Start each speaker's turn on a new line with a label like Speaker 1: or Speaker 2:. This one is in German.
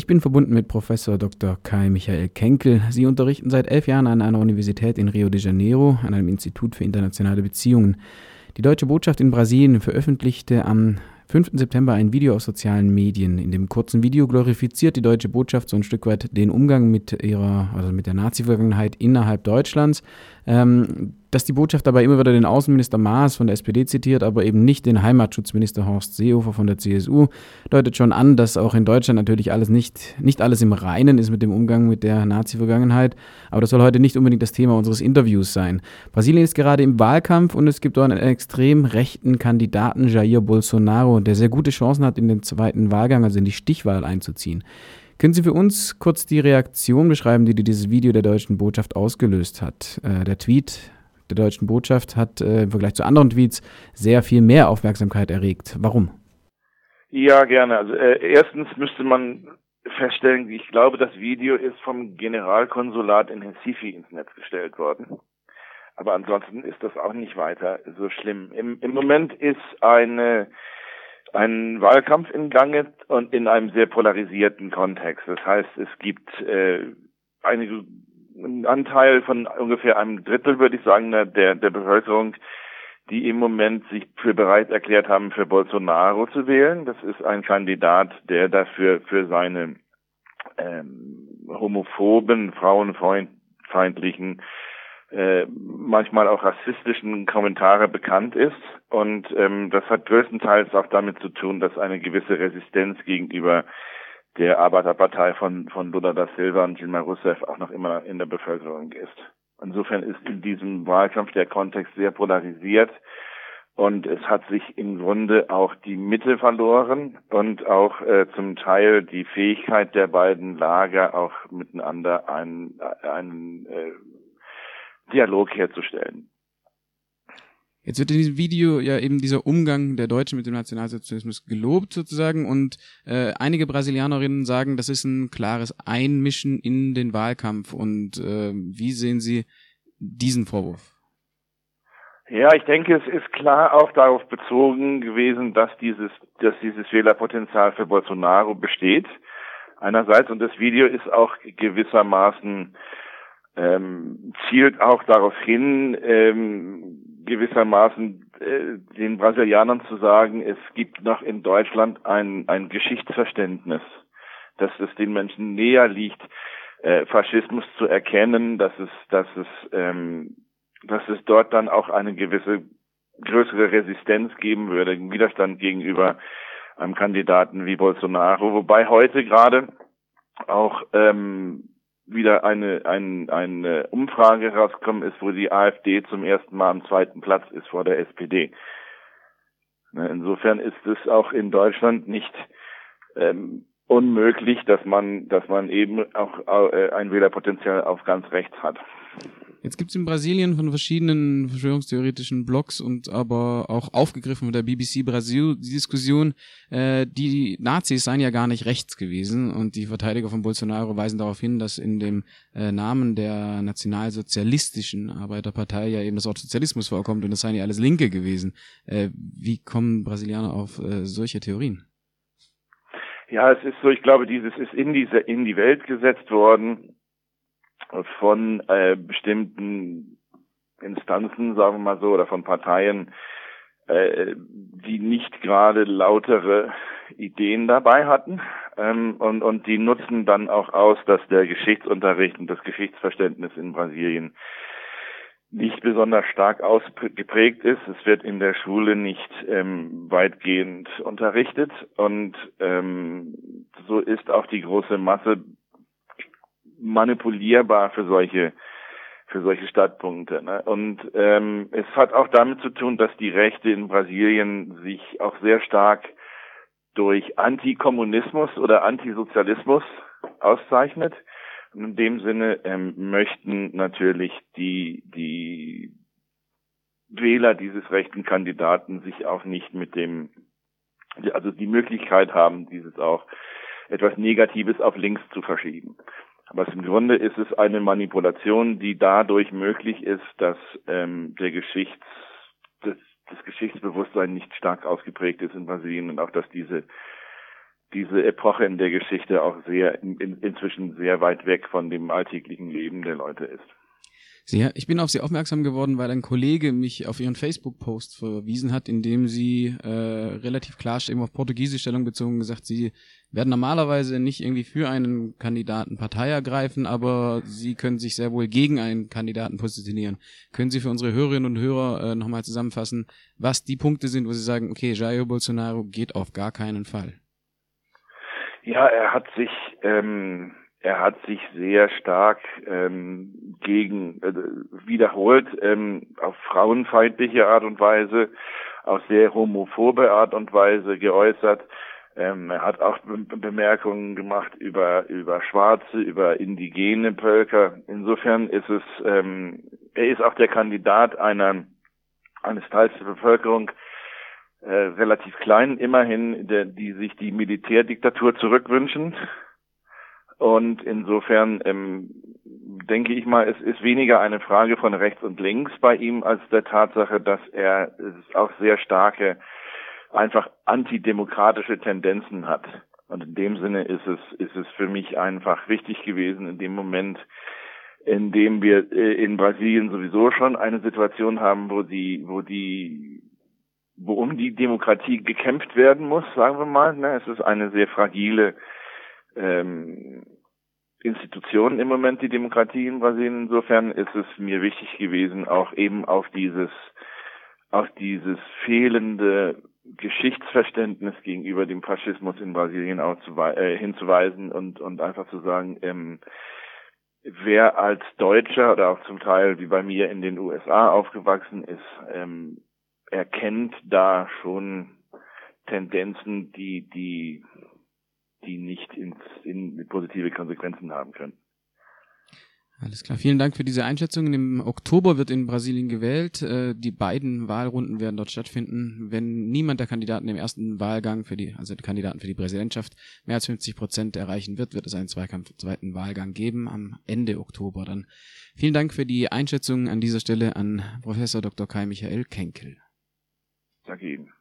Speaker 1: Ich bin verbunden mit Professor Dr. Kai Michael Kenkel. Sie unterrichten seit elf Jahren an einer Universität in Rio de Janeiro, an einem Institut für internationale Beziehungen. Die deutsche Botschaft in Brasilien veröffentlichte am 5. September ein Video aus sozialen Medien. In dem kurzen Video glorifiziert die deutsche Botschaft so ein Stück weit den Umgang mit ihrer, also mit der Nazi-Vergangenheit innerhalb Deutschlands. Ähm, dass die Botschaft dabei immer wieder den Außenminister Maas von der SPD zitiert, aber eben nicht den Heimatschutzminister Horst Seehofer von der CSU, deutet schon an, dass auch in Deutschland natürlich alles nicht, nicht alles im Reinen ist mit dem Umgang mit der Nazi-Vergangenheit. Aber das soll heute nicht unbedingt das Thema unseres Interviews sein. Brasilien ist gerade im Wahlkampf und es gibt dort einen extrem rechten Kandidaten, Jair Bolsonaro, der sehr gute Chancen hat, in den zweiten Wahlgang, also in die Stichwahl einzuziehen. Können Sie für uns kurz die Reaktion beschreiben, die dieses Video der deutschen Botschaft ausgelöst hat? Äh, der Tweet der deutschen Botschaft hat äh, im Vergleich zu anderen Tweets sehr viel mehr Aufmerksamkeit erregt. Warum?
Speaker 2: Ja, gerne. Also äh, erstens müsste man feststellen, ich glaube, das Video ist vom Generalkonsulat in Recife ins Netz gestellt worden. Aber ansonsten ist das auch nicht weiter so schlimm. Im, im Moment ist eine, ein Wahlkampf in Gange und in einem sehr polarisierten Kontext. Das heißt, es gibt äh, einige ein Anteil von ungefähr einem Drittel, würde ich sagen, der, der Bevölkerung, die im Moment sich für bereit erklärt haben, für Bolsonaro zu wählen. Das ist ein Kandidat, der dafür für seine ähm, homophoben, frauenfeindlichen, äh, manchmal auch rassistischen Kommentare bekannt ist. Und ähm, das hat größtenteils auch damit zu tun, dass eine gewisse Resistenz gegenüber der Arbeiterpartei von, von Lula da Silva und Dilma Rousseff auch noch immer in der Bevölkerung ist. Insofern ist in diesem Wahlkampf der Kontext sehr polarisiert und es hat sich im Grunde auch die Mitte verloren und auch äh, zum Teil die Fähigkeit der beiden Lager auch miteinander einen, einen äh, Dialog herzustellen.
Speaker 1: Jetzt wird in diesem Video ja eben dieser Umgang der Deutschen mit dem Nationalsozialismus gelobt sozusagen und äh, einige Brasilianerinnen sagen, das ist ein klares Einmischen in den Wahlkampf. Und äh, wie sehen Sie diesen Vorwurf?
Speaker 2: Ja, ich denke, es ist klar auch darauf bezogen gewesen, dass dieses, dass dieses Fehlerpotenzial für Bolsonaro besteht. Einerseits und das Video ist auch gewissermaßen ähm, zielt auch darauf hin, ähm, gewissermaßen äh, den Brasilianern zu sagen, es gibt noch in Deutschland ein, ein Geschichtsverständnis, dass es den Menschen näher liegt, äh, Faschismus zu erkennen, dass es, dass es, ähm, dass es dort dann auch eine gewisse größere Resistenz geben würde, Widerstand gegenüber einem Kandidaten wie Bolsonaro, wobei heute gerade auch ähm, wieder eine, ein, eine Umfrage rausgekommen ist, wo die AfD zum ersten Mal am zweiten Platz ist vor der SPD. Insofern ist es auch in Deutschland nicht ähm, unmöglich, dass man, dass man eben auch äh, ein Wählerpotenzial auf ganz rechts hat.
Speaker 1: Jetzt gibt es in Brasilien von verschiedenen verschwörungstheoretischen Blogs und aber auch aufgegriffen von der BBC Brasil die Diskussion, äh, die Nazis seien ja gar nicht rechts gewesen und die Verteidiger von Bolsonaro weisen darauf hin, dass in dem äh, Namen der nationalsozialistischen Arbeiterpartei ja eben das Wort Sozialismus vorkommt und das seien ja alles Linke gewesen. Äh, wie kommen Brasilianer auf äh, solche Theorien?
Speaker 2: Ja, es ist so, ich glaube, dieses ist in diese in die Welt gesetzt worden von äh, bestimmten Instanzen, sagen wir mal so, oder von Parteien, äh, die nicht gerade lautere Ideen dabei hatten. Ähm, und, und die nutzen dann auch aus, dass der Geschichtsunterricht und das Geschichtsverständnis in Brasilien nicht besonders stark ausgeprägt ist. Es wird in der Schule nicht ähm, weitgehend unterrichtet und ähm, so ist auch die große Masse manipulierbar für solche für solche Stadtpunkte. Ne? Und ähm, es hat auch damit zu tun, dass die Rechte in Brasilien sich auch sehr stark durch Antikommunismus oder Antisozialismus auszeichnet. Und in dem Sinne ähm, möchten natürlich die die Wähler dieses rechten Kandidaten sich auch nicht mit dem also die Möglichkeit haben, dieses auch etwas Negatives auf links zu verschieben. Aber im Grunde ist es eine Manipulation, die dadurch möglich ist, dass ähm, der Geschichts, das, das Geschichtsbewusstsein nicht stark ausgeprägt ist in Brasilien und auch, dass diese diese Epoche in der Geschichte auch sehr in, in, inzwischen sehr weit weg von dem alltäglichen Leben der Leute ist.
Speaker 1: Sie, ich bin auf Sie aufmerksam geworden, weil ein Kollege mich auf Ihren Facebook-Post verwiesen hat, in dem Sie äh, relativ klar eben auf Portugiesisch Stellung bezogen gesagt, Sie werden normalerweise nicht irgendwie für einen Kandidaten Partei ergreifen, aber Sie können sich sehr wohl gegen einen Kandidaten positionieren. Können Sie für unsere Hörerinnen und Hörer äh, nochmal zusammenfassen, was die Punkte sind, wo Sie sagen, okay, Jair Bolsonaro geht auf gar keinen Fall?
Speaker 2: Ja, er hat sich ähm, er hat sich sehr stark ähm, gegen äh, wiederholt ähm, auf frauenfeindliche Art und Weise, auf sehr homophobe Art und Weise geäußert. Ähm, er hat auch Be Bemerkungen gemacht über über Schwarze, über indigene Völker. Insofern ist es ähm, er ist auch der Kandidat einer eines Teils der Bevölkerung, äh, relativ klein immerhin, der, die sich die Militärdiktatur zurückwünschen. Und insofern ähm, denke ich mal, es ist weniger eine Frage von rechts und links bei ihm als der Tatsache, dass er auch sehr starke, einfach antidemokratische Tendenzen hat. Und in dem Sinne ist es, ist es für mich einfach wichtig gewesen, in dem Moment, in dem wir äh, in Brasilien sowieso schon eine Situation haben, wo die, wo die, wo um die Demokratie gekämpft werden muss, sagen wir mal. Ne? Es ist eine sehr fragile ähm, Institutionen im Moment die Demokratie in Brasilien. Insofern ist es mir wichtig gewesen, auch eben auf dieses, auf dieses fehlende Geschichtsverständnis gegenüber dem Faschismus in Brasilien äh, hinzuweisen und, und einfach zu sagen, ähm, wer als Deutscher oder auch zum Teil wie bei mir in den USA aufgewachsen ist, ähm, erkennt da schon Tendenzen, die die nicht ins, in positive Konsequenzen haben können.
Speaker 1: Alles klar. Vielen Dank für diese Einschätzung. Im Oktober wird in Brasilien gewählt. Äh, die beiden Wahlrunden werden dort stattfinden. Wenn niemand der Kandidaten im ersten Wahlgang für die, also die Kandidaten für die Präsidentschaft mehr als 50 Prozent erreichen wird, wird es einen Zweikampf, zweiten Wahlgang geben am Ende Oktober dann. Vielen Dank für die Einschätzung an dieser Stelle an Professor Dr. Kai Michael Kenkel.
Speaker 2: Danke Ihnen.